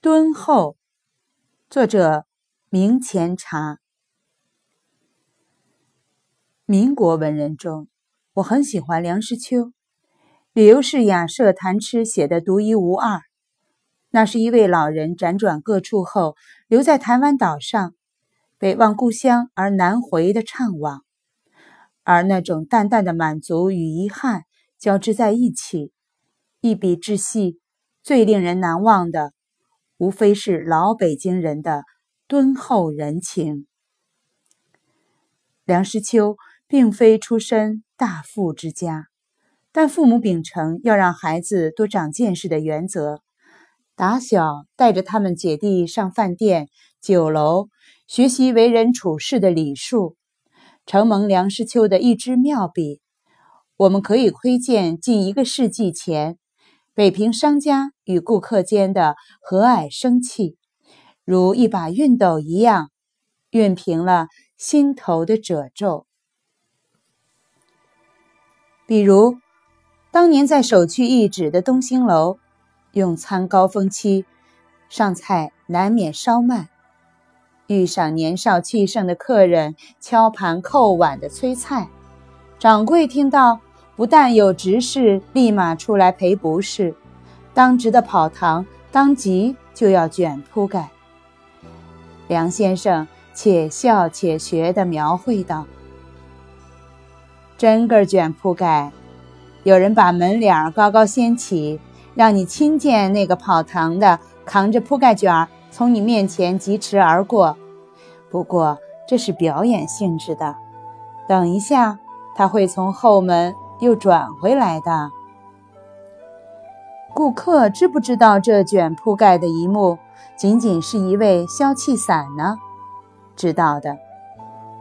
敦厚，作者明前茶。民国文人中，我很喜欢梁实秋，理由是雅舍谈吃写的独一无二。那是一位老人辗转各处后，留在台湾岛上，北望故乡而难回的怅惘，而那种淡淡的满足与遗憾交织在一起，一笔至细，最令人难忘的。无非是老北京人的敦厚人情。梁实秋并非出身大富之家，但父母秉承要让孩子多长见识的原则，打小带着他们姐弟上饭店、酒楼学习为人处事的礼数，承蒙梁实秋的一支妙笔，我们可以窥见近一个世纪前。北平商家与顾客间的和蔼生气，如一把熨斗一样，熨平了心头的褶皱。比如，当年在首屈一指的东兴楼，用餐高峰期，上菜难免稍慢，遇上年少气盛的客人敲盘扣碗的催菜，掌柜听到。不但有执事立马出来赔不是，当值的跑堂当即就要卷铺盖。梁先生且笑且学地描绘道：“真个卷铺盖，有人把门脸儿高高掀起，让你亲见那个跑堂的扛着铺盖卷儿从你面前疾驰而过。不过这是表演性质的，等一下他会从后门。”又转回来的顾客知不知道这卷铺盖的一幕仅仅是一位消气散呢？知道的。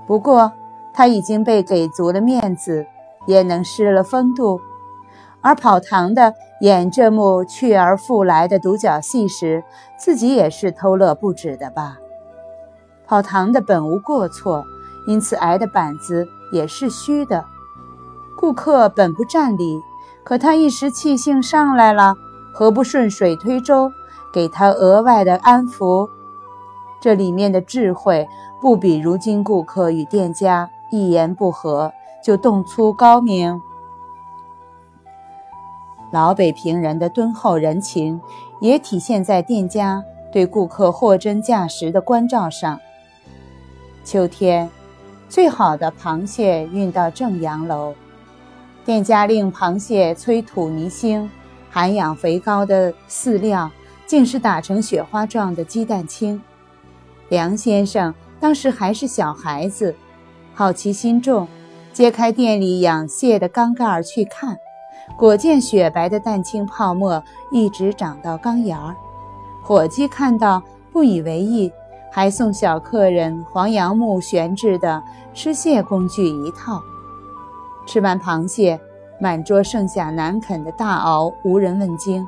不过他已经被给足了面子，也能失了风度。而跑堂的演这幕去而复来的独角戏时，自己也是偷乐不止的吧？跑堂的本无过错，因此挨的板子也是虚的。顾客本不占理，可他一时气性上来了，何不顺水推舟，给他额外的安抚？这里面的智慧，不比如今顾客与店家一言不合就动粗高明。老北平人的敦厚人情，也体现在店家对顾客货真价实的关照上。秋天，最好的螃蟹运到正阳楼。店家令螃蟹催吐泥腥，含氧肥高的饲料竟是打成雪花状的鸡蛋清。梁先生当时还是小孩子，好奇心重，揭开店里养蟹的缸盖去看，果见雪白的蛋清泡沫一直长到缸沿儿。伙计看到不以为意，还送小客人黄杨木悬制的吃蟹工具一套。吃完螃蟹，满桌剩下难啃的大螯，无人问津。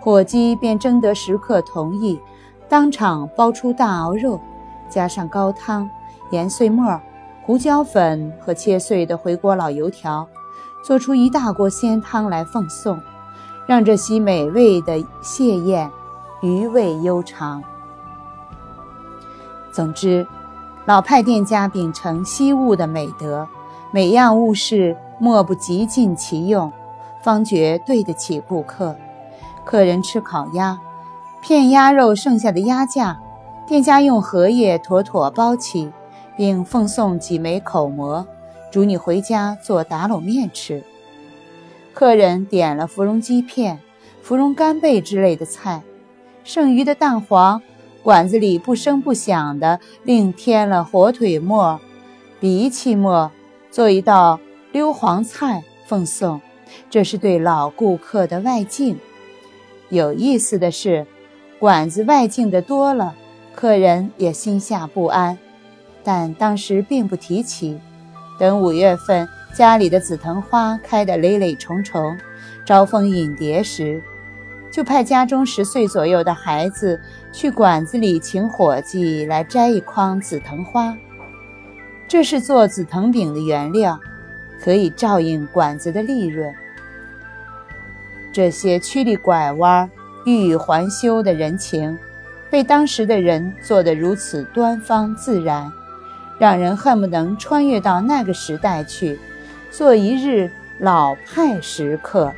伙计便征得食客同意，当场包出大螯肉，加上高汤、盐碎末、胡椒粉和切碎的回锅老油条，做出一大锅鲜汤来奉送，让这席美味的蟹宴余味悠长。总之，老派店家秉承惜物的美德。每样物事莫不极尽其用，方觉对得起顾客。客人吃烤鸭，片鸭肉剩下的鸭架，店家用荷叶妥妥包起，并奉送几枚口蘑，嘱你回家做打卤面吃。客人点了芙蓉鸡片、芙蓉干贝之类的菜，剩余的蛋黄，馆子里不声不响的另添了火腿末、荸荠末。做一道溜黄菜奉送，这是对老顾客的外敬。有意思的是，馆子外敬的多了，客人也心下不安，但当时并不提起。等五月份家里的紫藤花开得累累重重，招蜂引蝶时，就派家中十岁左右的孩子去馆子里请伙计来摘一筐紫藤花。这是做紫藤饼的原料，可以照应馆子的利润。这些曲里拐弯、欲语还休的人情，被当时的人做得如此端方自然，让人恨不能穿越到那个时代去，做一日老派食客。